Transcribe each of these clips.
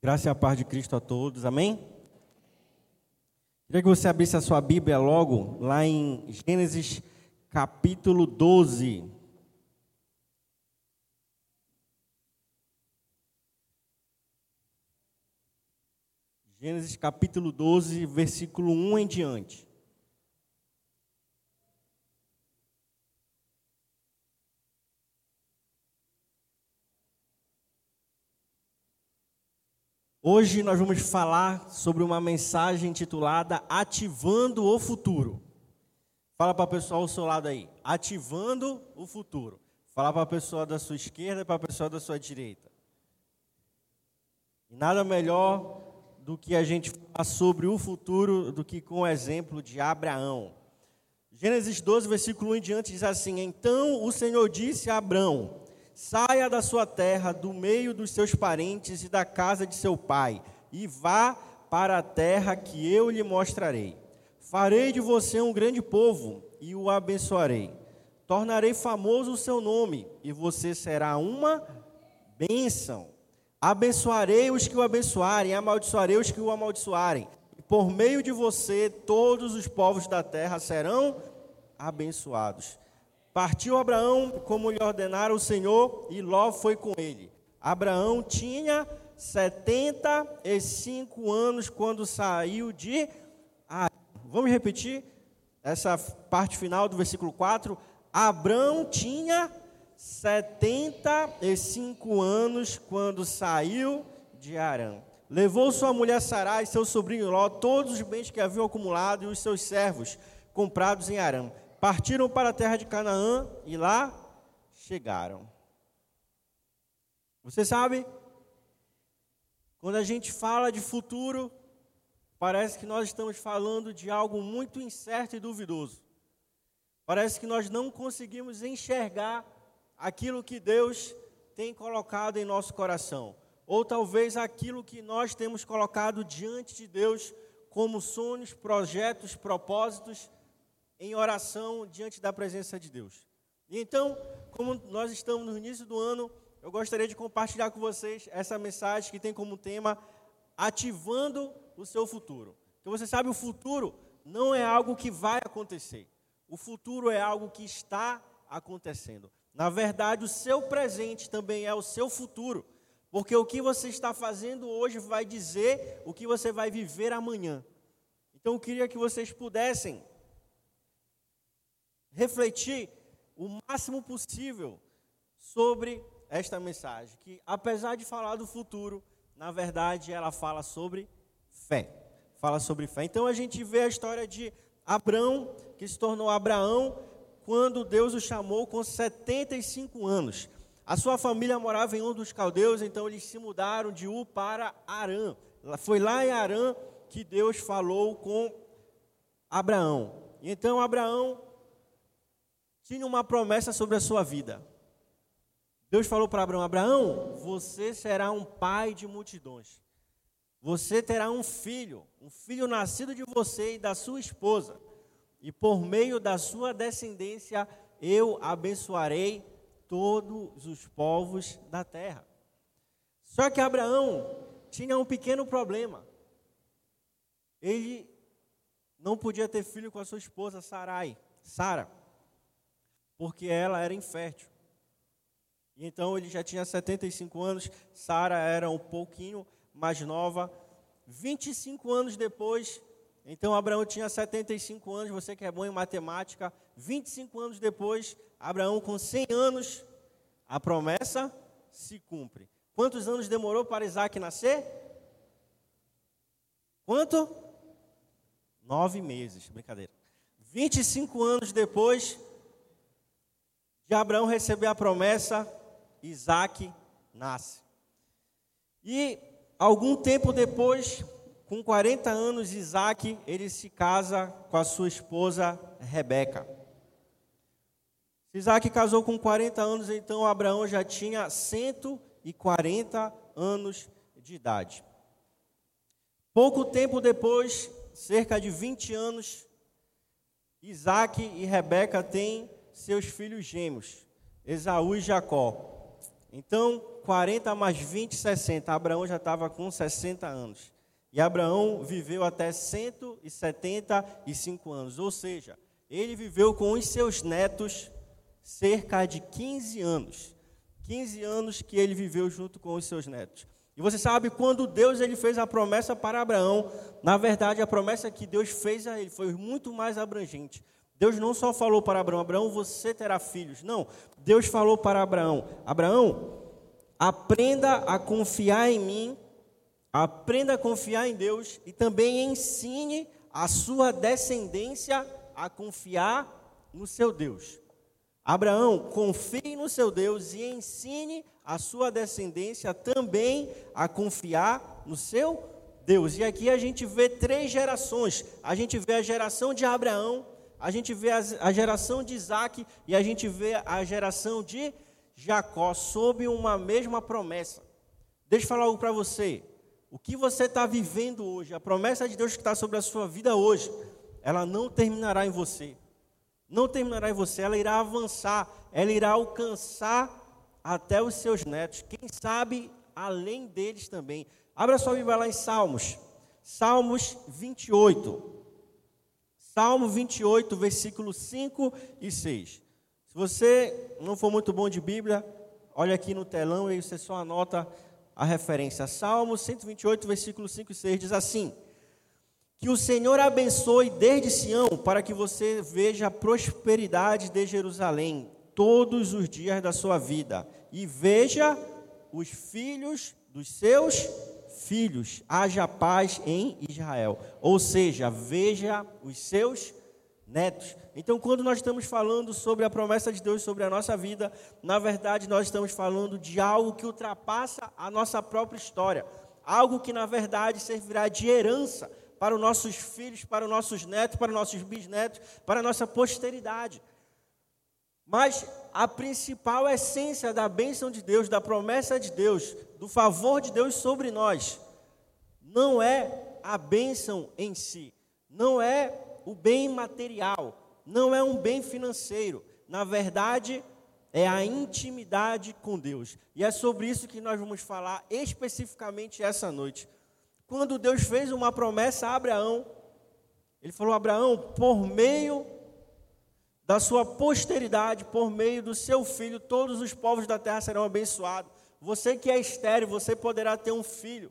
Graça e a paz de Cristo a todos, amém? Queria que você abrisse a sua Bíblia logo, lá em Gênesis capítulo 12. Gênesis capítulo 12, versículo 1 em diante. Hoje nós vamos falar sobre uma mensagem intitulada Ativando o Futuro. Fala para o pessoal ao seu lado aí, ativando o futuro. Fala para a pessoa da sua esquerda e para a pessoa da sua direita. E nada melhor do que a gente falar sobre o futuro do que com o exemplo de Abraão. Gênesis 12, versículo 1 em diante diz assim: Então o Senhor disse a Abraão: Saia da sua terra, do meio dos seus parentes e da casa de seu pai, e vá para a terra que eu lhe mostrarei. Farei de você um grande povo e o abençoarei. Tornarei famoso o seu nome, e você será uma bênção. Abençoarei os que o abençoarem, amaldiçoarei os que o amaldiçoarem. E por meio de você, todos os povos da terra serão abençoados. Partiu Abraão como lhe ordenara o Senhor, e Ló foi com ele. Abraão tinha 75 anos quando saiu de Arã. Vamos repetir essa parte final do versículo 4. Abraão tinha 75 anos quando saiu de Arã. Levou sua mulher Sarai e seu sobrinho Ló todos os bens que haviam acumulado e os seus servos comprados em Arã partiram para a terra de Canaã e lá chegaram. Você sabe, quando a gente fala de futuro, parece que nós estamos falando de algo muito incerto e duvidoso. Parece que nós não conseguimos enxergar aquilo que Deus tem colocado em nosso coração, ou talvez aquilo que nós temos colocado diante de Deus como sonhos, projetos, propósitos em oração diante da presença de Deus. E então, como nós estamos no início do ano, eu gostaria de compartilhar com vocês essa mensagem que tem como tema ativando o seu futuro. Porque você sabe, o futuro não é algo que vai acontecer. O futuro é algo que está acontecendo. Na verdade, o seu presente também é o seu futuro. Porque o que você está fazendo hoje vai dizer o que você vai viver amanhã. Então, eu queria que vocês pudessem refletir o máximo possível sobre esta mensagem, que apesar de falar do futuro, na verdade ela fala sobre fé. Fala sobre fé. Então a gente vê a história de Abraão, que se tornou Abraão quando Deus o chamou com 75 anos. A sua família morava em um dos caldeus, então eles se mudaram de U para Arã. Foi lá em Arã que Deus falou com Abraão. Então Abraão tinha uma promessa sobre a sua vida. Deus falou para Abraão: Abraão, você será um pai de multidões. Você terá um filho, um filho nascido de você e da sua esposa. E por meio da sua descendência eu abençoarei todos os povos da terra. Só que Abraão tinha um pequeno problema. Ele não podia ter filho com a sua esposa Sarai, Sara porque ela era infértil. E então ele já tinha 75 anos, Sara era um pouquinho mais nova. 25 anos depois, então Abraão tinha 75 anos, você que é bom em matemática, 25 anos depois, Abraão com 100 anos, a promessa se cumpre. Quantos anos demorou para Isaac nascer? Quanto? Nove meses, brincadeira. 25 anos depois, de Abraão receber a promessa, Isaac nasce. E algum tempo depois, com 40 anos, Isaac, ele se casa com a sua esposa Rebeca. Isaac casou com 40 anos, então Abraão já tinha 140 anos de idade. Pouco tempo depois, cerca de 20 anos, Isaac e Rebeca têm seus filhos gêmeos, Esaú e Jacó. Então, 40 mais 20, 60. Abraão já estava com 60 anos. E Abraão viveu até 175 anos. Ou seja, ele viveu com os seus netos cerca de 15 anos. 15 anos que ele viveu junto com os seus netos. E você sabe, quando Deus ele fez a promessa para Abraão, na verdade a promessa que Deus fez a ele foi muito mais abrangente. Deus não só falou para Abraão, Abraão, você terá filhos. Não, Deus falou para Abraão, Abraão, aprenda a confiar em mim, aprenda a confiar em Deus e também ensine a sua descendência a confiar no seu Deus. Abraão, confie no seu Deus e ensine a sua descendência também a confiar no seu Deus. E aqui a gente vê três gerações. A gente vê a geração de Abraão, a gente vê a geração de Isaac e a gente vê a geração de Jacó sob uma mesma promessa. Deixa eu falar algo para você. O que você está vivendo hoje, a promessa de Deus que está sobre a sua vida hoje, ela não terminará em você. Não terminará em você, ela irá avançar, ela irá alcançar até os seus netos, quem sabe além deles também. Abra sua Bíblia lá em Salmos, Salmos 28. Salmo 28, versículos 5 e 6. Se você não for muito bom de Bíblia, olha aqui no telão e você só anota a referência. Salmo 128, versículos 5 e 6 diz assim: Que o Senhor abençoe desde Sião, para que você veja a prosperidade de Jerusalém todos os dias da sua vida, e veja os filhos dos seus filhos, haja paz em Israel. Ou seja, veja os seus netos. Então, quando nós estamos falando sobre a promessa de Deus sobre a nossa vida, na verdade, nós estamos falando de algo que ultrapassa a nossa própria história. Algo que, na verdade, servirá de herança para os nossos filhos, para os nossos netos, para os nossos bisnetos, para a nossa posteridade. Mas a principal essência da bênção de Deus, da promessa de Deus, do favor de Deus sobre nós, não é a bênção em si, não é o bem material, não é um bem financeiro. Na verdade, é a intimidade com Deus. E é sobre isso que nós vamos falar especificamente essa noite. Quando Deus fez uma promessa a Abraão, ele falou: Abraão, por meio da sua posteridade, por meio do seu filho, todos os povos da terra serão abençoados. Você que é estéreo, você poderá ter um filho.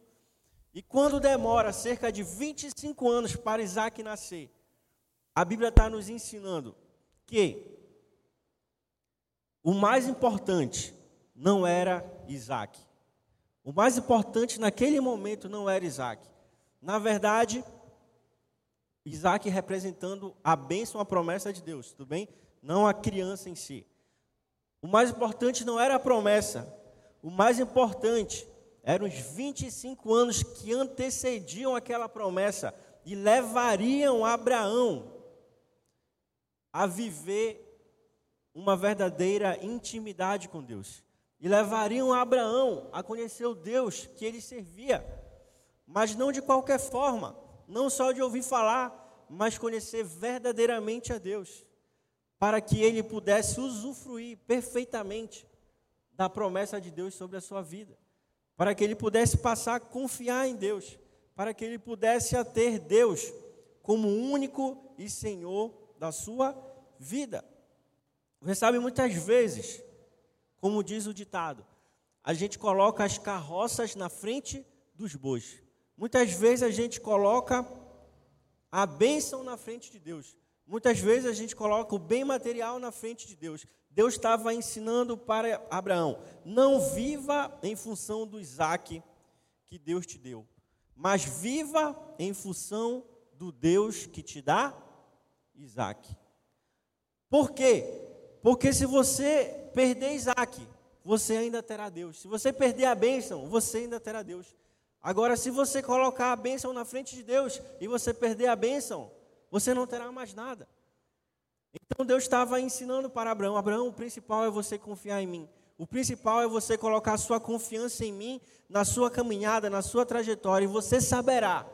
E quando demora cerca de 25 anos para Isaac nascer, a Bíblia está nos ensinando que o mais importante não era Isaac. O mais importante naquele momento não era Isaac. Na verdade, Isaac representando a bênção, a promessa de Deus, tudo bem? Não a criança em si. O mais importante não era a promessa, o mais importante eram os 25 anos que antecediam aquela promessa e levariam Abraão a viver uma verdadeira intimidade com Deus. E levariam Abraão a conhecer o Deus que ele servia, mas não de qualquer forma não só de ouvir falar, mas conhecer verdadeiramente a Deus, para que ele pudesse usufruir perfeitamente da promessa de Deus sobre a sua vida, para que ele pudesse passar a confiar em Deus, para que ele pudesse ter Deus como único e Senhor da sua vida. Você sabe, muitas vezes, como diz o ditado, a gente coloca as carroças na frente dos bois. Muitas vezes a gente coloca a bênção na frente de Deus. Muitas vezes a gente coloca o bem material na frente de Deus. Deus estava ensinando para Abraão: não viva em função do Isaac que Deus te deu, mas viva em função do Deus que te dá Isaac. Por quê? Porque se você perder Isaac, você ainda terá Deus. Se você perder a bênção, você ainda terá Deus. Agora, se você colocar a bênção na frente de Deus e você perder a bênção, você não terá mais nada. Então Deus estava ensinando para Abraão: Abraão, o principal é você confiar em mim. O principal é você colocar a sua confiança em mim, na sua caminhada, na sua trajetória, e você saberá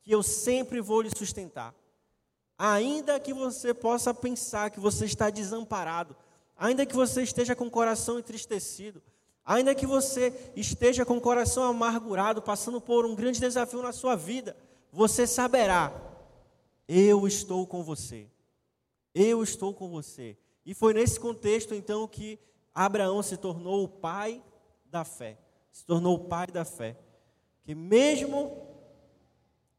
que eu sempre vou lhe sustentar. Ainda que você possa pensar que você está desamparado, ainda que você esteja com o coração entristecido, Ainda que você esteja com o coração amargurado, passando por um grande desafio na sua vida, você saberá: eu estou com você. Eu estou com você. E foi nesse contexto então que Abraão se tornou o pai da fé. Se tornou o pai da fé. Que mesmo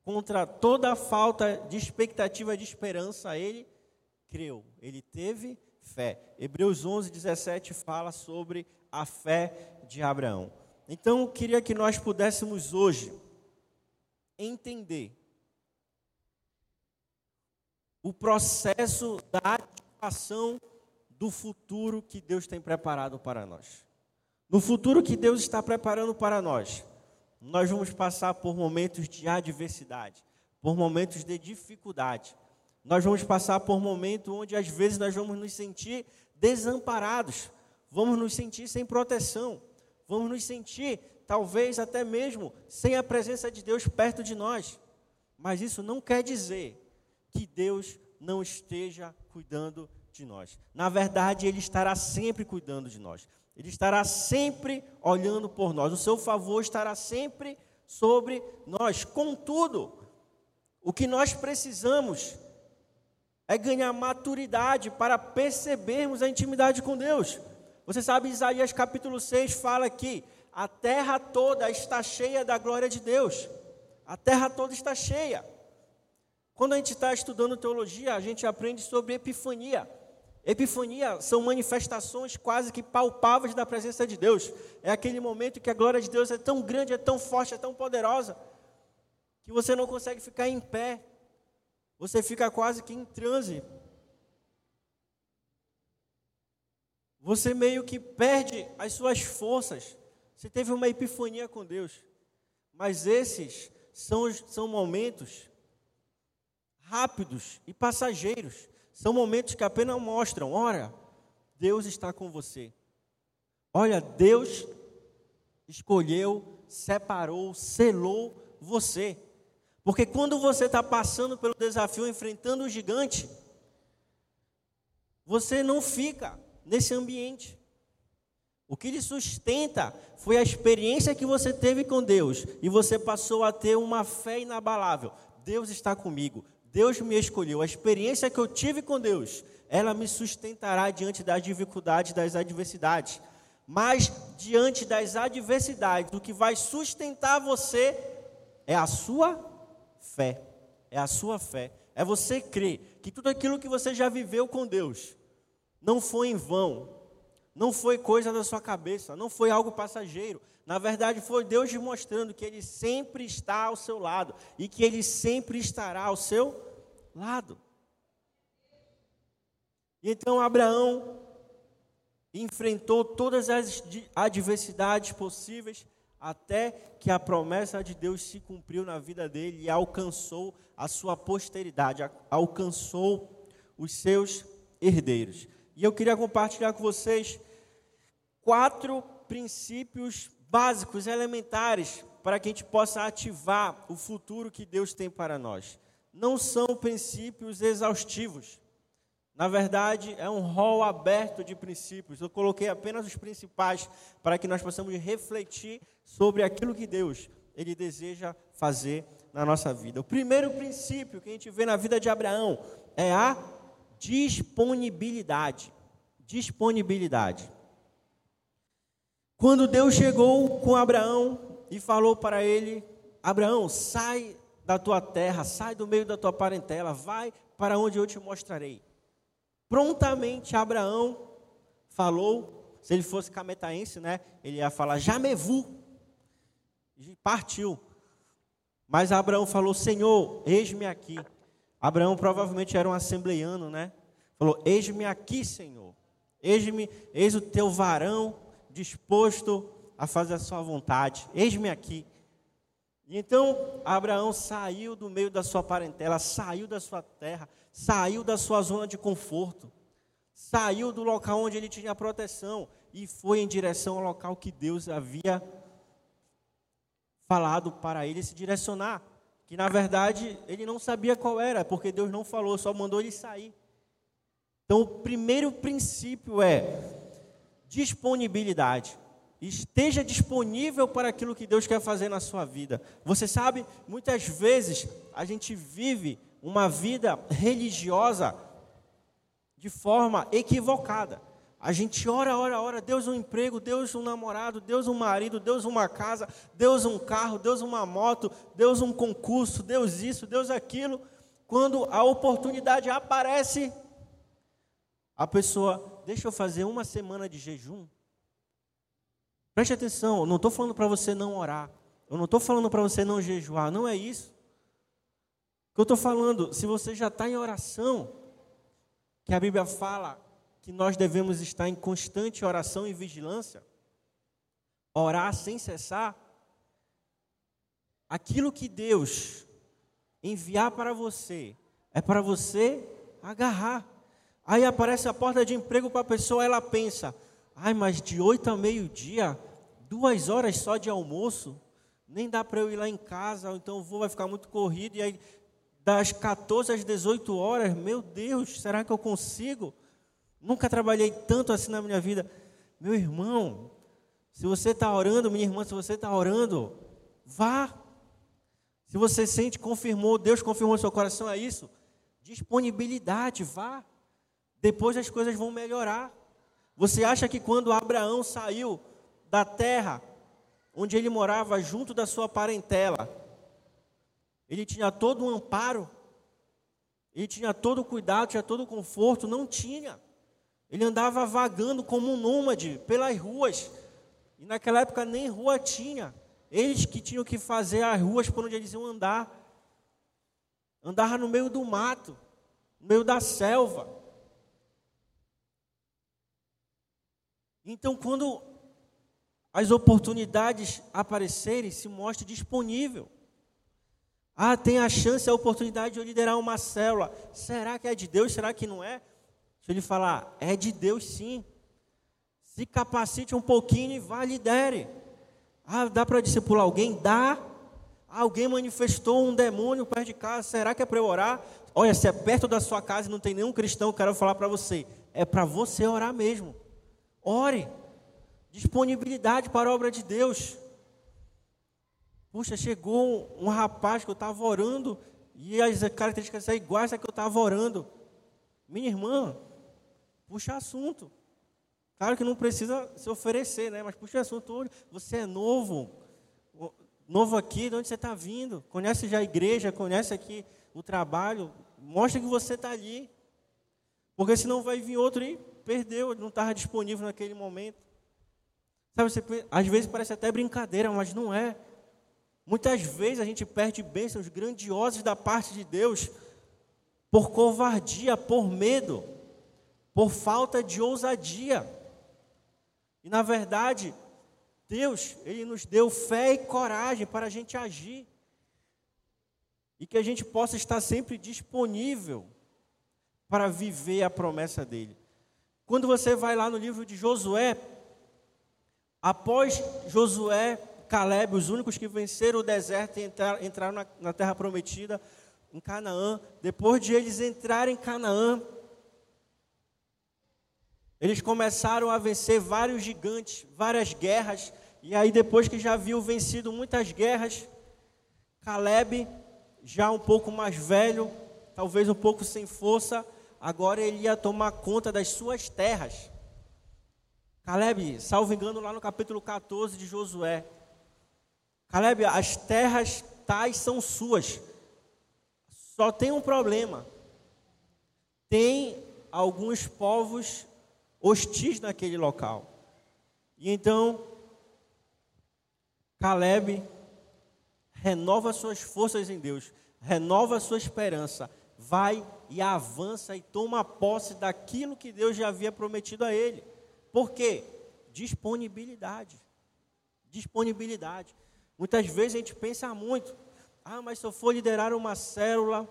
contra toda a falta de expectativa de esperança, ele creu, ele teve fé. Hebreus 11, 17 fala sobre a fé de Abraão. Então, eu queria que nós pudéssemos hoje entender o processo da ativação do futuro que Deus tem preparado para nós. No futuro que Deus está preparando para nós, nós vamos passar por momentos de adversidade, por momentos de dificuldade. Nós vamos passar por momentos onde às vezes nós vamos nos sentir desamparados, vamos nos sentir sem proteção, vamos nos sentir talvez até mesmo sem a presença de Deus perto de nós. Mas isso não quer dizer que Deus não esteja cuidando de nós. Na verdade, Ele estará sempre cuidando de nós. Ele estará sempre olhando por nós. O seu favor estará sempre sobre nós. Contudo, o que nós precisamos é ganhar maturidade para percebermos a intimidade com Deus. Você sabe, Isaías capítulo 6 fala que a terra toda está cheia da glória de Deus. A terra toda está cheia. Quando a gente está estudando teologia, a gente aprende sobre epifania. Epifania são manifestações quase que palpáveis da presença de Deus. É aquele momento que a glória de Deus é tão grande, é tão forte, é tão poderosa, que você não consegue ficar em pé. Você fica quase que em transe. Você meio que perde as suas forças. Você teve uma epifania com Deus. Mas esses são, são momentos rápidos e passageiros são momentos que apenas mostram: olha, Deus está com você. Olha, Deus escolheu, separou, selou você. Porque quando você está passando pelo desafio, enfrentando o gigante, você não fica nesse ambiente. O que lhe sustenta foi a experiência que você teve com Deus e você passou a ter uma fé inabalável. Deus está comigo, Deus me escolheu, a experiência que eu tive com Deus, ela me sustentará diante das dificuldades, das adversidades. Mas diante das adversidades, o que vai sustentar você é a sua fé. É a sua fé. É você crer que tudo aquilo que você já viveu com Deus não foi em vão, não foi coisa da sua cabeça, não foi algo passageiro. Na verdade, foi Deus te mostrando que Ele sempre está ao seu lado e que Ele sempre estará ao seu lado. E então Abraão enfrentou todas as adversidades possíveis até que a promessa de Deus se cumpriu na vida dele e alcançou a sua posteridade, alcançou os seus herdeiros. E eu queria compartilhar com vocês quatro princípios básicos, elementares, para que a gente possa ativar o futuro que Deus tem para nós não são princípios exaustivos. Na verdade, é um rol aberto de princípios. Eu coloquei apenas os principais para que nós possamos refletir sobre aquilo que Deus ele deseja fazer na nossa vida. O primeiro princípio que a gente vê na vida de Abraão é a disponibilidade. Disponibilidade. Quando Deus chegou com Abraão e falou para ele: Abraão, sai da tua terra, sai do meio da tua parentela, vai para onde eu te mostrarei. Prontamente Abraão falou, se ele fosse cametaense, né, ele ia falar Jamevu. E partiu. Mas Abraão falou: Senhor, eis-me aqui. Abraão provavelmente era um assembleiano, né? Falou: Eis-me aqui, Senhor. Eis-me, eis o teu varão disposto a fazer a sua vontade. Eis-me aqui. E então Abraão saiu do meio da sua parentela, saiu da sua terra, saiu da sua zona de conforto, saiu do local onde ele tinha proteção e foi em direção ao local que Deus havia falado para ele se direcionar. Que na verdade ele não sabia qual era, porque Deus não falou, só mandou ele sair. Então o primeiro princípio é disponibilidade. esteja disponível para aquilo que Deus quer fazer na sua vida. Você sabe, muitas vezes a gente vive uma vida religiosa de forma equivocada. A gente ora, ora, ora, Deus um emprego, Deus um namorado, Deus um marido, Deus uma casa, Deus um carro, Deus uma moto, Deus um concurso, Deus isso, Deus aquilo. Quando a oportunidade aparece, a pessoa, deixa eu fazer uma semana de jejum. Preste atenção, eu não estou falando para você não orar, eu não estou falando para você não jejuar, não é isso. O que eu estou falando, se você já está em oração, que a Bíblia fala que nós devemos estar em constante oração e vigilância, orar sem cessar, aquilo que Deus enviar para você é para você agarrar. Aí aparece a porta de emprego para a pessoa, ela pensa: ai, mas de oito a meio-dia, duas horas só de almoço, nem dá para eu ir lá em casa, então o voo vai ficar muito corrido, e aí das 14 às 18 horas, meu Deus, será que eu consigo? Nunca trabalhei tanto assim na minha vida. Meu irmão, se você está orando, minha irmã, se você está orando, vá. Se você sente, confirmou, Deus confirmou seu coração, é isso. Disponibilidade, vá. Depois as coisas vão melhorar. Você acha que quando Abraão saiu da terra onde ele morava, junto da sua parentela, ele tinha todo o um amparo, ele tinha todo o cuidado, tinha todo o conforto? Não tinha. Ele andava vagando como um nômade pelas ruas. E naquela época nem rua tinha. Eles que tinham que fazer as ruas por onde eles iam andar. Andava no meio do mato, no meio da selva. Então, quando as oportunidades aparecerem, se mostre disponível. Ah, tem a chance, a oportunidade de eu liderar uma célula. Será que é de Deus? Será que não é? Se ele falar, é de Deus sim. Se capacite um pouquinho e vá, lidere. Ah, dá para discipular alguém? Dá. Ah, alguém manifestou um demônio perto de casa, será que é para eu orar? Olha, se é perto da sua casa e não tem nenhum cristão, eu quero falar para você, é para você orar mesmo. Ore. Disponibilidade para a obra de Deus. Puxa, chegou um, um rapaz que eu estava orando e as características são iguais a que eu estava orando. Minha irmã, puxa assunto. Claro que não precisa se oferecer, né? Mas puxa assunto. Você é novo, novo aqui, de onde você está vindo? Conhece já a igreja, conhece aqui o trabalho. Mostra que você está ali. Porque senão vai vir outro e perdeu, não estava disponível naquele momento. Sabe, você, às vezes parece até brincadeira, mas não é. Muitas vezes a gente perde bênçãos grandiosas da parte de Deus por covardia, por medo por falta de ousadia. E na verdade, Deus, Ele nos deu fé e coragem para a gente agir. E que a gente possa estar sempre disponível para viver a promessa dele. Quando você vai lá no livro de Josué, após Josué, Caleb, os únicos que venceram o deserto e entraram, entraram na, na terra prometida, em Canaã, depois de eles entrarem em Canaã, eles começaram a vencer vários gigantes, várias guerras, e aí depois que já haviam vencido muitas guerras, Caleb, já um pouco mais velho, talvez um pouco sem força, agora ele ia tomar conta das suas terras. Caleb, salvo engano, lá no capítulo 14 de Josué. Caleb, as terras tais são suas. Só tem um problema. Tem alguns povos hostis naquele local. E então, Caleb renova suas forças em Deus, renova sua esperança, vai e avança e toma posse daquilo que Deus já havia prometido a ele. Por quê? Disponibilidade. Disponibilidade. Muitas vezes a gente pensa muito, ah, mas se eu for liderar uma célula,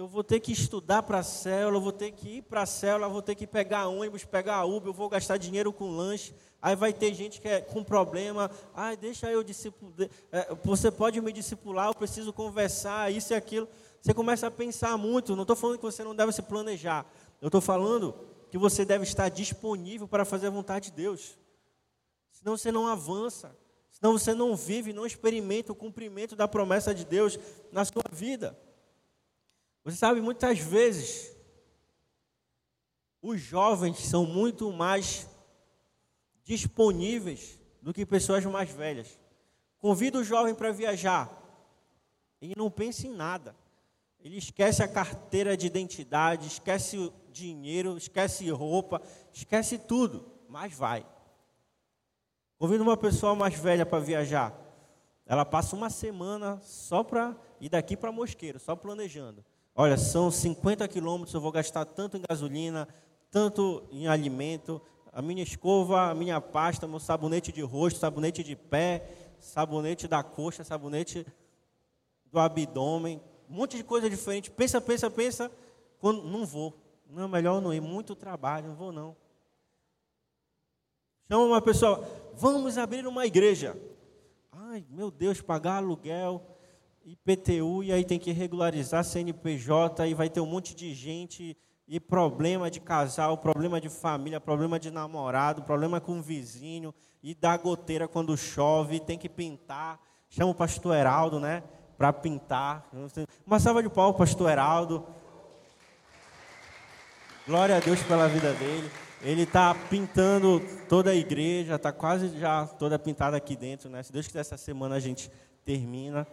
eu vou ter que estudar para a célula, eu vou ter que ir para a célula, eu vou ter que pegar ônibus, pegar Uber, eu vou gastar dinheiro com lanche. Aí vai ter gente que é com problema. Ah, deixa eu discipular. É, você pode me discipular, eu preciso conversar, isso e aquilo. Você começa a pensar muito. Não estou falando que você não deve se planejar. Eu estou falando que você deve estar disponível para fazer a vontade de Deus. senão você não avança, senão você não vive, não experimenta o cumprimento da promessa de Deus na sua vida. Você sabe, muitas vezes, os jovens são muito mais disponíveis do que pessoas mais velhas. Convida o jovem para viajar, ele não pensa em nada. Ele esquece a carteira de identidade, esquece o dinheiro, esquece roupa, esquece tudo, mas vai. Convido uma pessoa mais velha para viajar. Ela passa uma semana só para ir daqui para Mosqueiro, só planejando. Olha, são 50 quilômetros, eu vou gastar tanto em gasolina, tanto em alimento, a minha escova, a minha pasta, meu sabonete de rosto, sabonete de pé, sabonete da coxa, sabonete do abdômen, um monte de coisa diferente. Pensa, pensa, pensa. Quando, não vou. Não, melhor não ir. Muito trabalho, não vou não. Chama uma pessoa, vamos abrir uma igreja. Ai, meu Deus, pagar aluguel, IPTU, e aí tem que regularizar CNPJ, aí vai ter um monte de gente, e problema de casal, problema de família, problema de namorado, problema com o vizinho, e dá goteira quando chove, tem que pintar. Chama o pastor Heraldo, né? para pintar. Uma salva de pau, pastor Heraldo. Glória a Deus pela vida dele. Ele está pintando toda a igreja, está quase já toda pintada aqui dentro, né? Se Deus quiser, essa semana a gente termina.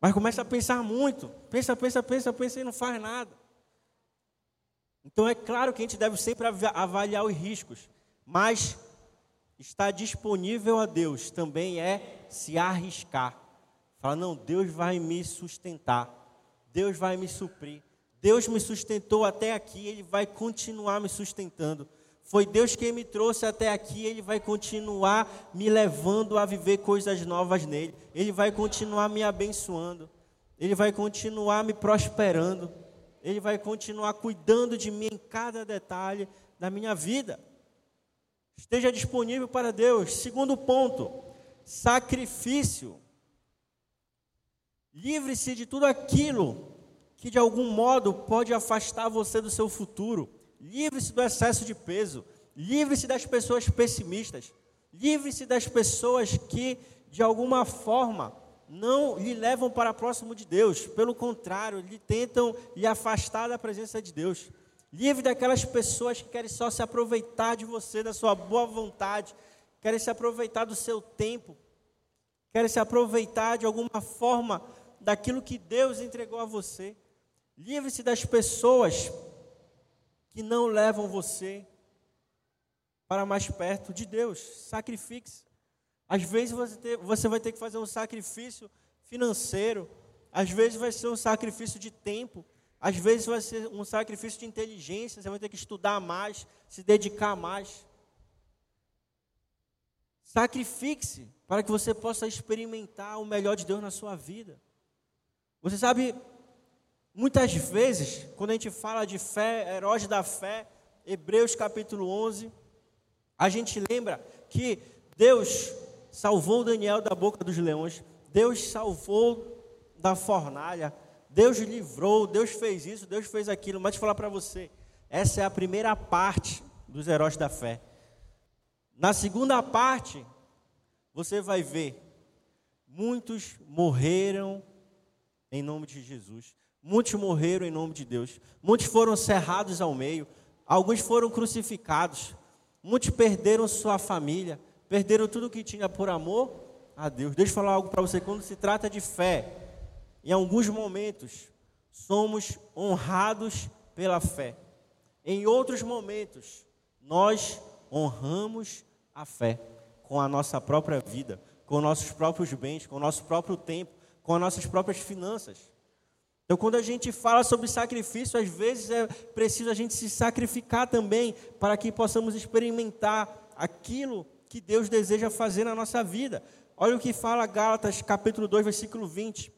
Mas começa a pensar muito. Pensa, pensa, pensa, pensa e não faz nada. Então é claro que a gente deve sempre avaliar os riscos. Mas estar disponível a Deus também é se arriscar. Fala, não, Deus vai me sustentar. Deus vai me suprir. Deus me sustentou até aqui, Ele vai continuar me sustentando. Foi Deus quem me trouxe até aqui, Ele vai continuar me levando a viver coisas novas nele. Ele vai continuar me abençoando. Ele vai continuar me prosperando. Ele vai continuar cuidando de mim em cada detalhe da minha vida. Esteja disponível para Deus. Segundo ponto, sacrifício. Livre-se de tudo aquilo que de algum modo pode afastar você do seu futuro. Livre-se do excesso de peso. Livre-se das pessoas pessimistas. Livre-se das pessoas que de alguma forma não lhe levam para próximo de Deus. Pelo contrário, lhe tentam lhe afastar da presença de Deus. Livre daquelas pessoas que querem só se aproveitar de você, da sua boa vontade, querem se aproveitar do seu tempo, querem se aproveitar de alguma forma daquilo que Deus entregou a você. Livre-se das pessoas que não levam você para mais perto de Deus. Sacrifique-se. Às vezes você, ter, você vai ter que fazer um sacrifício financeiro, às vezes vai ser um sacrifício de tempo, às vezes vai ser um sacrifício de inteligência, você vai ter que estudar mais, se dedicar mais. Sacrifique-se para que você possa experimentar o melhor de Deus na sua vida. Você sabe, muitas vezes, quando a gente fala de fé, heróis da fé, Hebreus capítulo 11, a gente lembra que Deus salvou Daniel da boca dos leões, Deus salvou da fornalha, Deus livrou, Deus fez isso, Deus fez aquilo. Mas te falar para você, essa é a primeira parte dos heróis da fé. Na segunda parte, você vai ver, muitos morreram em nome de Jesus. Muitos morreram em nome de Deus. Muitos foram cerrados ao meio. Alguns foram crucificados. Muitos perderam sua família. Perderam tudo que tinha por amor a Deus. Deixa eu falar algo para você. Quando se trata de fé, em alguns momentos, somos honrados pela fé. Em outros momentos, nós honramos a fé com a nossa própria vida, com nossos próprios bens, com o nosso próprio tempo com as nossas próprias finanças. Então, quando a gente fala sobre sacrifício, às vezes é preciso a gente se sacrificar também para que possamos experimentar aquilo que Deus deseja fazer na nossa vida. Olha o que fala Gálatas, capítulo 2, versículo 20.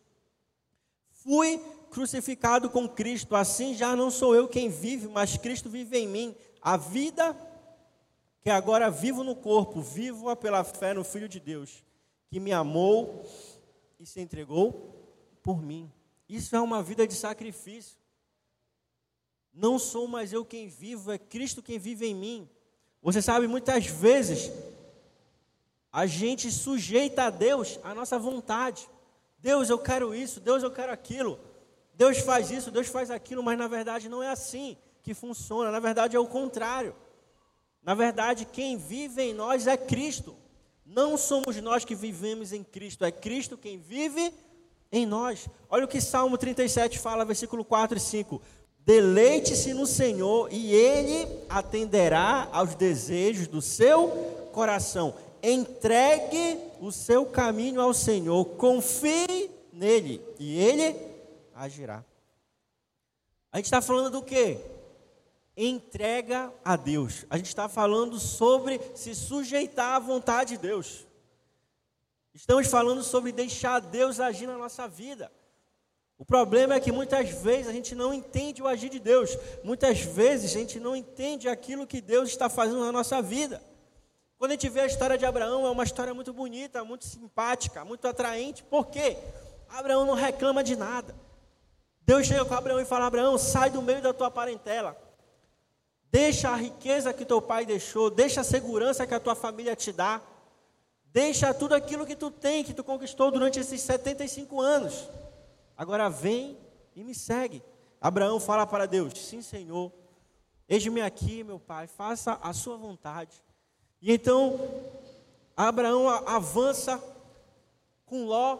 Fui crucificado com Cristo, assim já não sou eu quem vive, mas Cristo vive em mim. A vida que agora vivo no corpo, vivo-a pela fé no Filho de Deus, que me amou e se entregou por mim. Isso é uma vida de sacrifício. Não sou mais eu quem vivo, é Cristo quem vive em mim. Você sabe, muitas vezes, a gente sujeita a Deus a nossa vontade. Deus, eu quero isso, Deus, eu quero aquilo. Deus faz isso, Deus faz aquilo, mas na verdade não é assim que funciona, na verdade é o contrário. Na verdade, quem vive em nós é Cristo. Não somos nós que vivemos em Cristo, é Cristo quem vive em nós. Olha o que Salmo 37 fala, versículo 4 e 5. Deleite-se no Senhor e Ele atenderá aos desejos do seu coração. Entregue o seu caminho ao Senhor, confie nele e Ele agirá. A gente está falando do quê? Entrega a Deus. A gente está falando sobre se sujeitar à vontade de Deus. Estamos falando sobre deixar Deus agir na nossa vida. O problema é que muitas vezes a gente não entende o agir de Deus. Muitas vezes a gente não entende aquilo que Deus está fazendo na nossa vida. Quando a gente vê a história de Abraão, é uma história muito bonita, muito simpática, muito atraente. Por quê? Abraão não reclama de nada. Deus chega com Abraão e fala: Abraão, sai do meio da tua parentela. Deixa a riqueza que teu pai deixou, deixa a segurança que a tua família te dá. Deixa tudo aquilo que tu tem, que tu conquistou durante esses 75 anos. Agora vem e me segue. Abraão fala para Deus: Sim, Senhor, eis-me aqui, meu pai, faça a sua vontade. E então Abraão avança com Ló,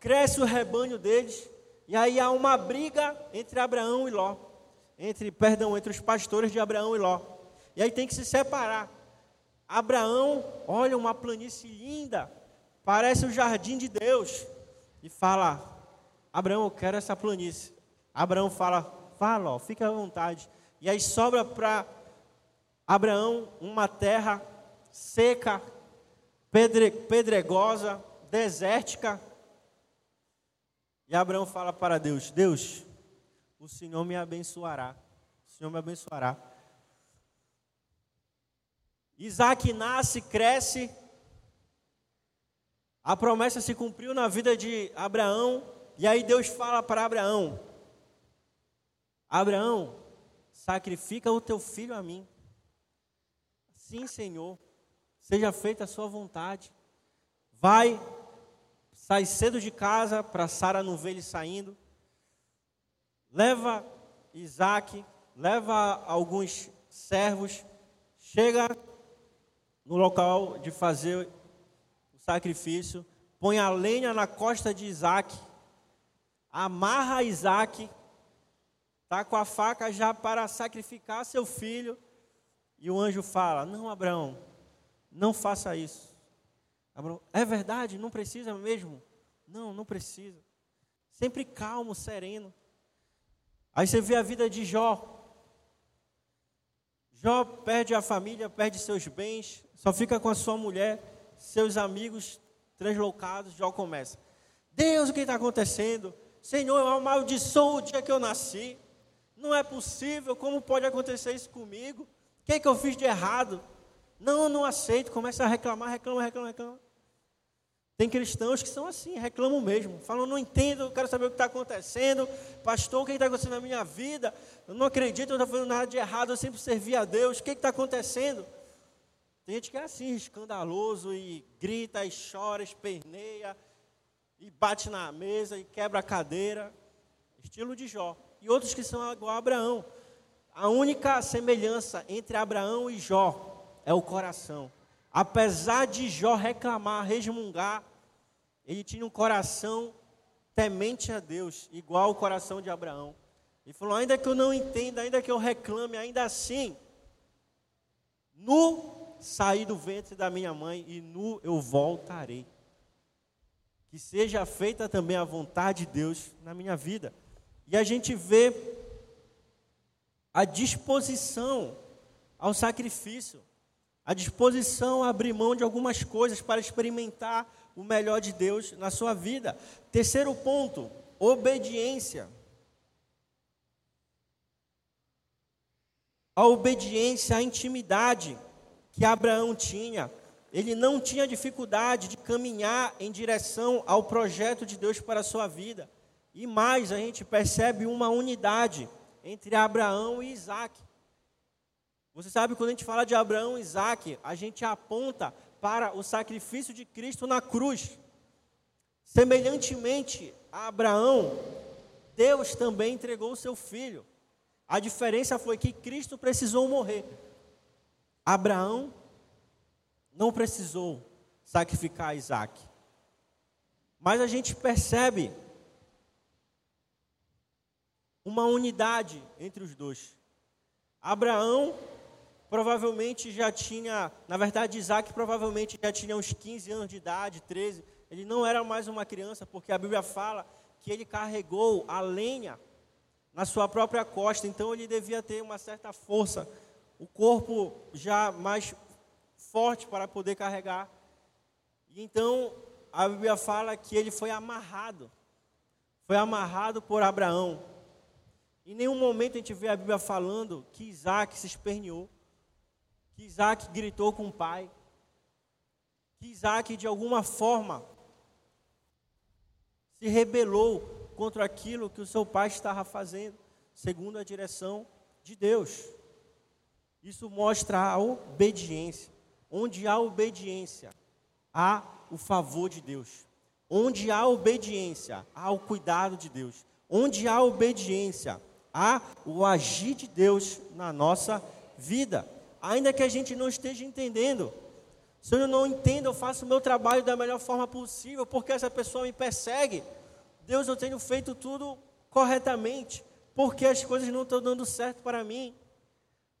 cresce o rebanho deles, e aí há uma briga entre Abraão e Ló, entre, perdão, entre os pastores de Abraão e Ló. E aí tem que se separar. Abraão olha uma planície linda, parece o jardim de Deus, e fala: Abraão, eu quero essa planície. Abraão fala: fala, ó, fica à vontade. E aí sobra para Abraão uma terra seca, pedre, pedregosa, desértica. E Abraão fala para Deus: Deus, o Senhor me abençoará. O Senhor me abençoará. Isaac nasce, cresce, a promessa se cumpriu na vida de Abraão, e aí Deus fala para Abraão: Abraão, sacrifica o teu filho a mim. Sim, Senhor, seja feita a sua vontade. Vai, sai cedo de casa para Sara não ver ele saindo. Leva Isaac, leva alguns servos, chega no local de fazer o sacrifício, põe a lenha na costa de Isaac, amarra Isaac, está com a faca já para sacrificar seu filho, e o anjo fala: Não, Abraão, não faça isso. Abraão, é verdade, não precisa mesmo? Não, não precisa. Sempre calmo, sereno. Aí você vê a vida de Jó. Jó perde a família, perde seus bens, só fica com a sua mulher, seus amigos translocados. Jó começa: Deus, o que está acontecendo? Senhor, eu amaldiçoo o dia que eu nasci. Não é possível, como pode acontecer isso comigo? O que, é que eu fiz de errado? Não, não aceito. Começa a reclamar, reclama, reclama, reclama. Tem cristãos que são assim, reclamam mesmo. Falam, não entendo, quero saber o que está acontecendo. Pastor, o que está acontecendo na minha vida? Eu não acredito, eu não estou fazendo nada de errado, eu sempre servi a Deus. O que está acontecendo? Tem gente que é assim, escandaloso, e grita, e chora, esperneia, e bate na mesa, e quebra a cadeira. Estilo de Jó. E outros que são igual a Abraão. A única semelhança entre Abraão e Jó é o coração. Apesar de Jó reclamar, resmungar, ele tinha um coração temente a Deus, igual o coração de Abraão. Ele falou: ainda que eu não entenda, ainda que eu reclame, ainda assim, nu saí do ventre da minha mãe e nu eu voltarei. Que seja feita também a vontade de Deus na minha vida. E a gente vê a disposição ao sacrifício, a disposição a abrir mão de algumas coisas para experimentar o melhor de Deus na sua vida. Terceiro ponto, obediência. A obediência, a intimidade que Abraão tinha. Ele não tinha dificuldade de caminhar em direção ao projeto de Deus para a sua vida. E mais, a gente percebe uma unidade entre Abraão e Isaac. Você sabe, quando a gente fala de Abraão e Isaac, a gente aponta para o sacrifício de Cristo na cruz. Semelhantemente a Abraão, Deus também entregou o seu filho. A diferença foi que Cristo precisou morrer. Abraão não precisou sacrificar Isaac. Mas a gente percebe uma unidade entre os dois. Abraão provavelmente já tinha, na verdade, Isaac provavelmente já tinha uns 15 anos de idade, 13. Ele não era mais uma criança, porque a Bíblia fala que ele carregou a lenha na sua própria costa, então ele devia ter uma certa força, o corpo já mais forte para poder carregar. E então a Bíblia fala que ele foi amarrado, foi amarrado por Abraão. Em nenhum momento a gente vê a Bíblia falando que Isaac se esperneou, que Isaac gritou com o pai, que Isaac de alguma forma se rebelou contra aquilo que o seu pai estava fazendo, segundo a direção de Deus. Isso mostra a obediência. Onde há obediência, há o favor de Deus. Onde há obediência, há o cuidado de Deus. Onde há obediência, há o agir de Deus na nossa vida. Ainda que a gente não esteja entendendo. Se eu não entendo, eu faço o meu trabalho da melhor forma possível, porque essa pessoa me persegue. Deus, eu tenho feito tudo corretamente, porque as coisas não estão dando certo para mim.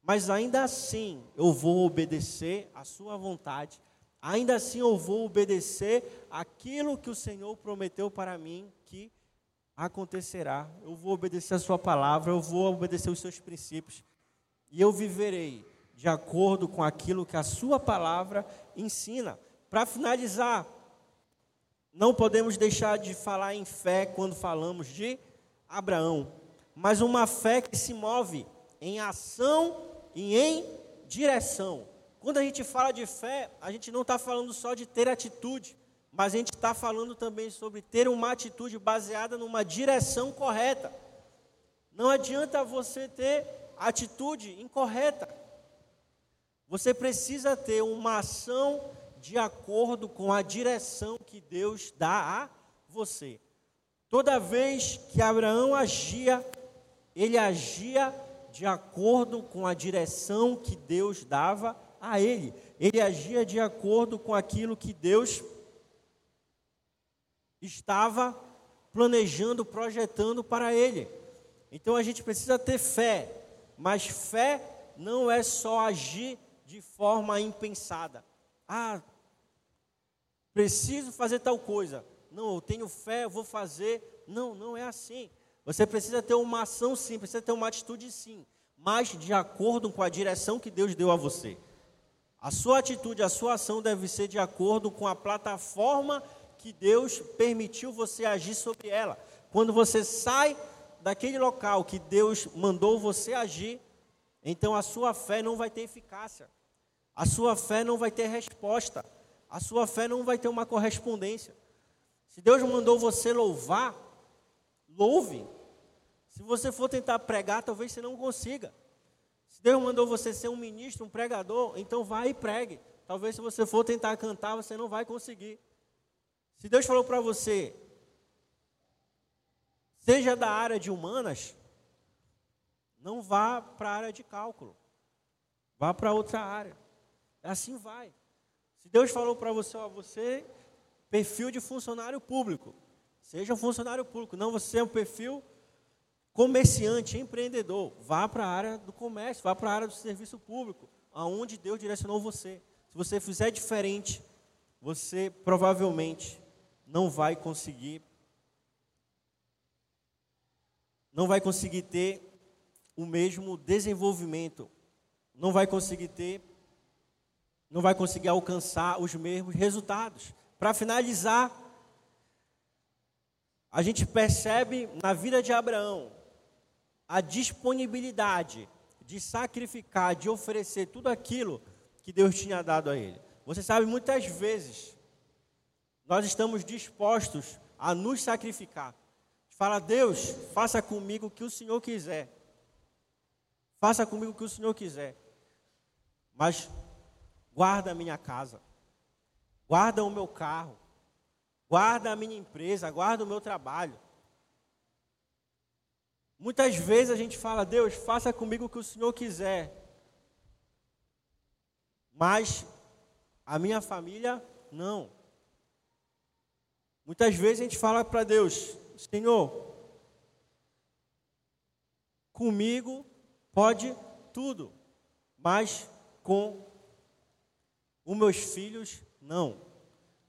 Mas ainda assim, eu vou obedecer à Sua vontade, ainda assim eu vou obedecer aquilo que o Senhor prometeu para mim que acontecerá. Eu vou obedecer a Sua palavra, eu vou obedecer os Seus princípios, e eu viverei de acordo com aquilo que a Sua palavra ensina. Para finalizar, não podemos deixar de falar em fé quando falamos de Abraão, mas uma fé que se move em ação e em direção. Quando a gente fala de fé, a gente não está falando só de ter atitude, mas a gente está falando também sobre ter uma atitude baseada numa direção correta. Não adianta você ter atitude incorreta. Você precisa ter uma ação de acordo com a direção que Deus dá a você. Toda vez que Abraão agia, ele agia de acordo com a direção que Deus dava a ele. Ele agia de acordo com aquilo que Deus estava planejando, projetando para ele. Então a gente precisa ter fé, mas fé não é só agir de forma impensada. Ah, preciso fazer tal coisa. Não, eu tenho fé, eu vou fazer. Não, não é assim. Você precisa ter uma ação sim, precisa ter uma atitude sim, mas de acordo com a direção que Deus deu a você. A sua atitude, a sua ação deve ser de acordo com a plataforma que Deus permitiu você agir sobre ela. Quando você sai daquele local que Deus mandou você agir, então a sua fé não vai ter eficácia. A sua fé não vai ter resposta a sua fé não vai ter uma correspondência. Se Deus mandou você louvar, louve. Se você for tentar pregar, talvez você não consiga. Se Deus mandou você ser um ministro, um pregador, então vai e pregue. Talvez se você for tentar cantar, você não vai conseguir. Se Deus falou para você, seja da área de humanas, não vá para a área de cálculo. Vá para outra área. Assim vai. Se Deus falou para você, ó, você perfil de funcionário público, seja um funcionário público, não você é um perfil comerciante, empreendedor, vá para a área do comércio, vá para a área do serviço público, aonde Deus direcionou você. Se você fizer diferente, você provavelmente não vai conseguir não vai conseguir ter o mesmo desenvolvimento, não vai conseguir ter não vai conseguir alcançar os mesmos resultados. Para finalizar, a gente percebe na vida de Abraão a disponibilidade de sacrificar, de oferecer tudo aquilo que Deus tinha dado a ele. Você sabe, muitas vezes, nós estamos dispostos a nos sacrificar. Fala, Deus, faça comigo o que o Senhor quiser. Faça comigo o que o Senhor quiser. Mas guarda a minha casa. guarda o meu carro, guarda a minha empresa, guarda o meu trabalho. Muitas vezes a gente fala, Deus, faça comigo o que o Senhor quiser. Mas a minha família, não. Muitas vezes a gente fala para Deus, Senhor, comigo pode tudo, mas com os meus filhos, não.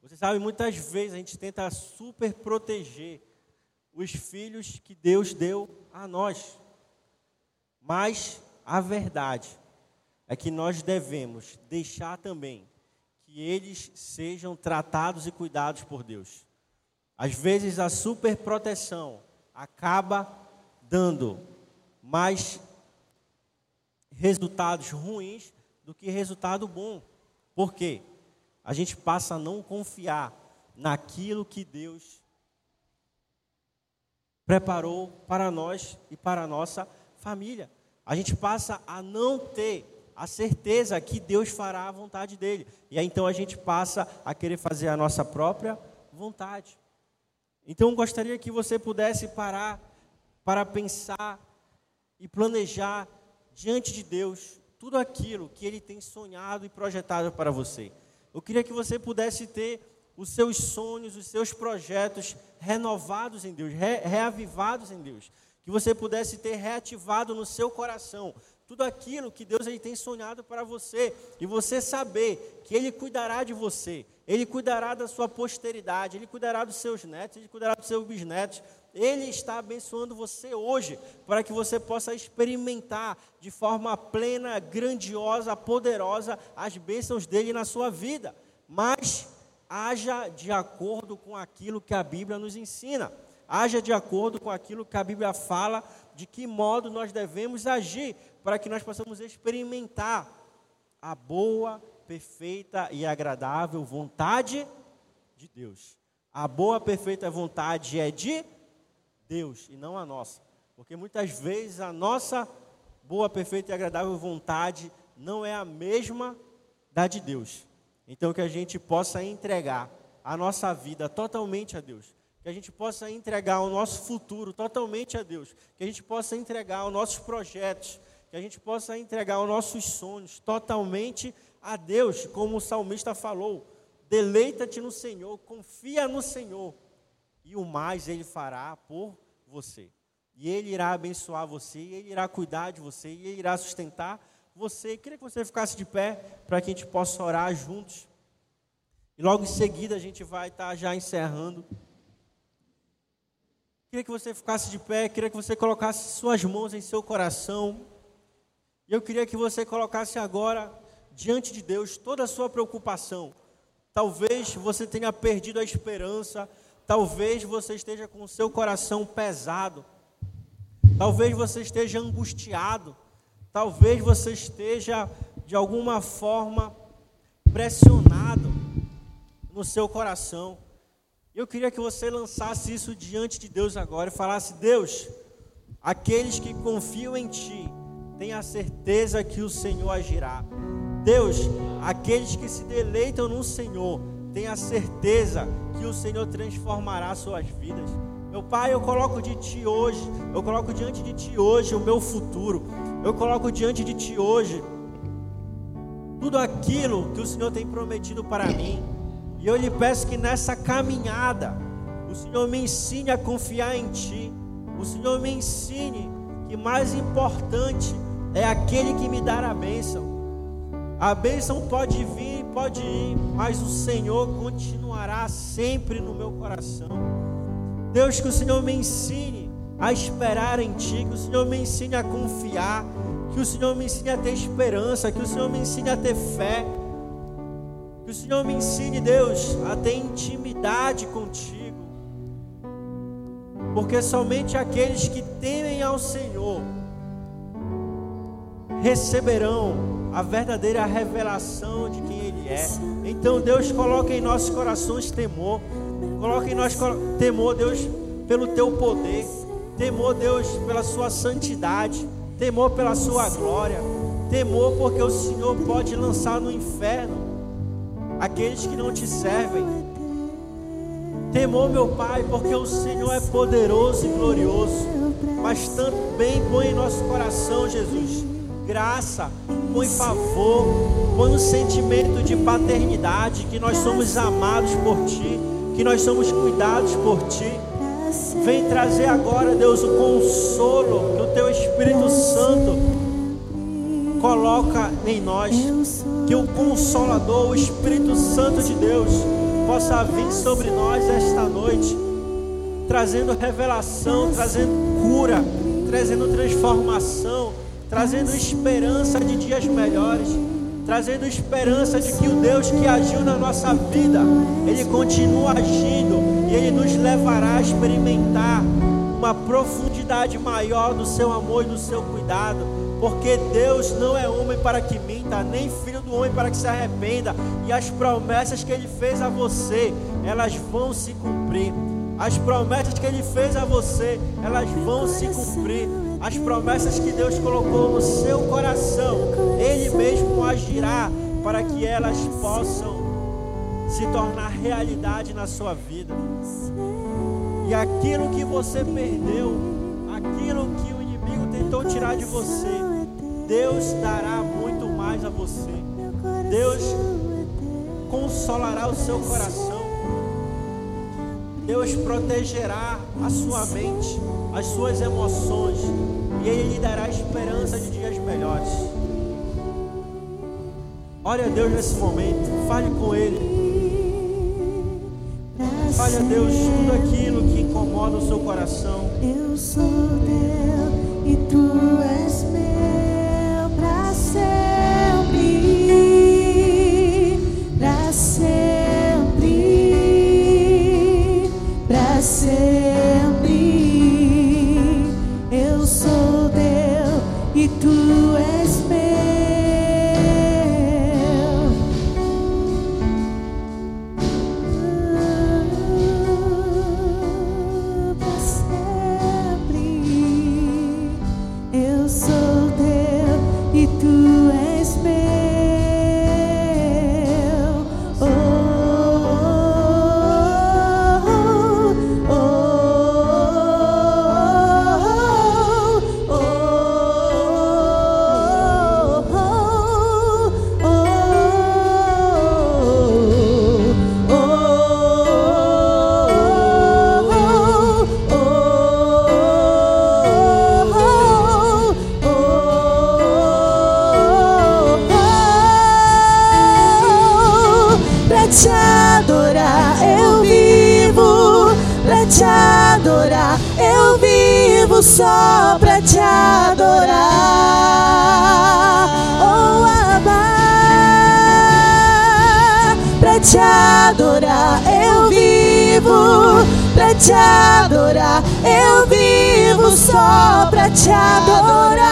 Você sabe, muitas vezes a gente tenta super proteger os filhos que Deus deu a nós. Mas a verdade é que nós devemos deixar também que eles sejam tratados e cuidados por Deus. Às vezes a superproteção acaba dando mais resultados ruins do que resultado bom. Por quê? A gente passa a não confiar naquilo que Deus preparou para nós e para a nossa família. A gente passa a não ter a certeza que Deus fará a vontade dele. E aí então a gente passa a querer fazer a nossa própria vontade. Então gostaria que você pudesse parar para pensar e planejar diante de Deus tudo aquilo que Ele tem sonhado e projetado para você. Eu queria que você pudesse ter os seus sonhos, os seus projetos renovados em Deus, re reavivados em Deus. Que você pudesse ter reativado no seu coração tudo aquilo que Deus ele tem sonhado para você. E você saber que Ele cuidará de você, Ele cuidará da sua posteridade, Ele cuidará dos seus netos, Ele cuidará dos seus bisnetos. Ele está abençoando você hoje, para que você possa experimentar de forma plena, grandiosa, poderosa as bênçãos dele na sua vida. Mas haja de acordo com aquilo que a Bíblia nos ensina. Haja de acordo com aquilo que a Bíblia fala, de que modo nós devemos agir, para que nós possamos experimentar a boa, perfeita e agradável vontade de Deus. A boa, perfeita vontade é de Deus e não a nossa. Porque muitas vezes a nossa boa, perfeita e agradável vontade não é a mesma da de Deus. Então que a gente possa entregar a nossa vida totalmente a Deus. Que a gente possa entregar o nosso futuro totalmente a Deus. Que a gente possa entregar os nossos projetos. Que a gente possa entregar os nossos sonhos totalmente a Deus. Como o salmista falou: deleita-te no Senhor, confia no Senhor. E o mais Ele fará por você. E Ele irá abençoar você, e Ele irá cuidar de você, e Ele irá sustentar você. Queria que você ficasse de pé para que a gente possa orar juntos. E logo em seguida a gente vai estar já encerrando. Queria que você ficasse de pé, queria que você colocasse suas mãos em seu coração. E eu queria que você colocasse agora diante de Deus toda a sua preocupação. Talvez você tenha perdido a esperança, talvez você esteja com o seu coração pesado, talvez você esteja angustiado, Talvez você esteja de alguma forma pressionado no seu coração. Eu queria que você lançasse isso diante de Deus agora e falasse: Deus, aqueles que confiam em Ti, tenha certeza que o Senhor agirá. Deus, aqueles que se deleitam no Senhor, tenha certeza que o Senhor transformará suas vidas. Meu Pai, eu coloco de Ti hoje, eu coloco diante de Ti hoje o meu futuro. Eu coloco diante de Ti hoje tudo aquilo que o Senhor tem prometido para mim. E eu lhe peço que nessa caminhada, o Senhor me ensine a confiar em Ti. O Senhor me ensine que mais importante é aquele que me dá a bênção. A bênção pode vir, pode ir, mas o Senhor continuará sempre no meu coração. Deus, que o Senhor me ensine a esperar em Ti, que o Senhor me ensine a confiar, que o Senhor me ensine a ter esperança, que o Senhor me ensine a ter fé, que o Senhor me ensine, Deus, a ter intimidade contigo, porque somente aqueles que temem ao Senhor receberão a verdadeira revelação de quem Ele é. Então, Deus, coloque em nossos corações temor, coloque em nós temor, Deus, pelo Teu poder. Temor, Deus, pela Sua santidade, temor pela Sua glória, temor porque o Senhor pode lançar no inferno aqueles que não te servem. Temor, meu Pai, porque o Senhor é poderoso e glorioso, mas também põe em nosso coração, Jesus, graça, põe favor, põe um sentimento de paternidade, que nós somos amados por Ti, que nós somos cuidados por Ti. Vem trazer agora, Deus, o consolo que o Teu Espírito Santo coloca em nós. Que o Consolador, o Espírito Santo de Deus, possa vir sobre nós esta noite, trazendo revelação, trazendo cura, trazendo transformação, trazendo esperança de dias melhores, trazendo esperança de que o Deus que agiu na nossa vida, Ele continua agindo e Ele nos levará a experimentar uma profundidade maior do seu amor e do seu cuidado, porque Deus não é homem para que minta, nem filho do homem para que se arrependa, e as promessas que Ele fez a você, elas vão se cumprir. As promessas que Ele fez a você, elas vão se cumprir. As promessas que Deus colocou no seu coração, Ele mesmo agirá para que elas possam se tornar realidade na sua vida. E aquilo que você perdeu, aquilo que o inimigo tentou tirar de você, Deus dará muito mais a você. Deus consolará o seu coração. Deus protegerá a sua mente, as suas emoções, e Ele lhe dará esperança de dias melhores. Olha a Deus nesse momento, fale com Ele. Fale a Deus tudo aquilo que incomoda o seu coração. Eu sou teu e tu és meu pra te adorar.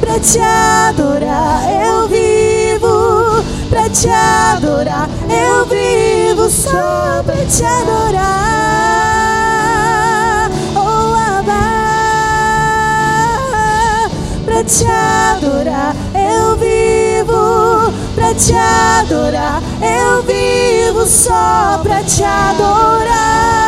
Pra te adorar eu vivo, pra te adorar eu vivo só pra te adorar. Pra te adorar eu vivo, pra te adorar eu vivo só pra te adorar.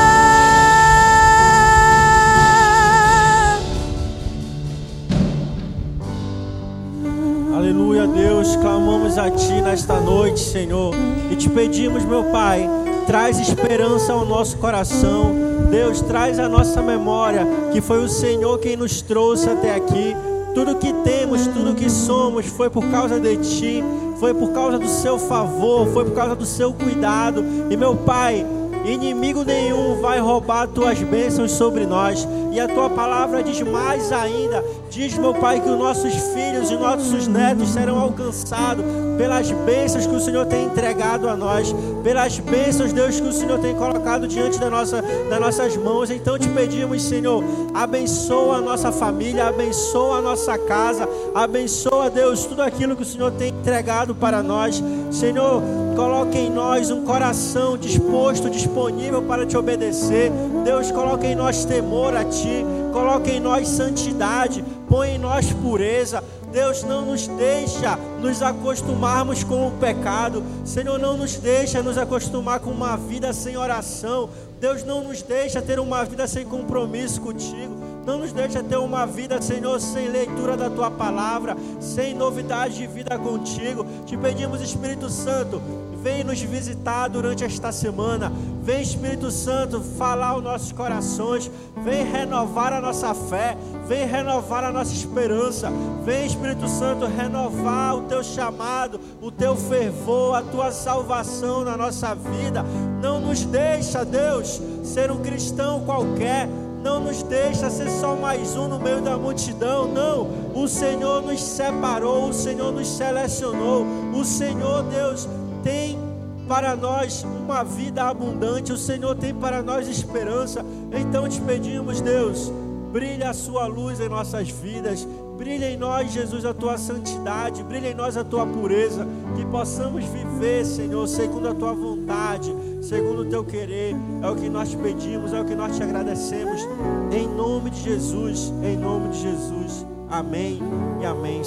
Aleluia, Deus, clamamos a Ti nesta noite, Senhor, e te pedimos, meu Pai, traz esperança ao nosso coração. Deus, traz a nossa memória que foi o Senhor quem nos trouxe até aqui. Tudo que temos, tudo que somos foi por causa de Ti, foi por causa do Seu favor, foi por causa do Seu cuidado. E, meu Pai, Inimigo nenhum vai roubar tuas bênçãos sobre nós. E a tua palavra diz mais ainda: diz, meu Pai, que os nossos filhos e nossos netos serão alcançados pelas bênçãos que o Senhor tem entregado a nós, pelas bênçãos, Deus, que o Senhor tem colocado diante da nossa, das nossas mãos. Então te pedimos, Senhor, abençoa a nossa família, abençoa a nossa casa, abençoa, Deus, tudo aquilo que o Senhor tem entregado para nós. Senhor, coloque em nós um coração disposto, disponível para te obedecer. Deus, coloque em nós temor a Ti, coloque em nós santidade, põe em nós pureza. Deus não nos deixa nos acostumarmos com o pecado. Senhor, não nos deixa nos acostumar com uma vida sem oração. Deus não nos deixa ter uma vida sem compromisso contigo. Não nos deixa ter uma vida, Senhor, sem leitura da tua palavra, sem novidade de vida contigo. Te pedimos, Espírito Santo, vem nos visitar durante esta semana. Vem, Espírito Santo, falar aos nossos corações. Vem renovar a nossa fé. Vem renovar a nossa esperança. Vem, Espírito Santo, renovar o teu chamado, o teu fervor, a tua salvação na nossa vida. Não nos deixa, Deus, ser um cristão qualquer não nos deixa ser só mais um no meio da multidão, não. O Senhor nos separou, o Senhor nos selecionou. O Senhor, Deus, tem para nós uma vida abundante, o Senhor tem para nós esperança. Então te pedimos, Deus, brilha a sua luz em nossas vidas, brilha em nós, Jesus, a tua santidade, brilha em nós a tua pureza, que possamos viver, Senhor, segundo a tua vontade, segundo o teu querer. É o que nós te pedimos, é o que nós te agradecemos. Em nome de Jesus, em nome de Jesus. Amém e amém.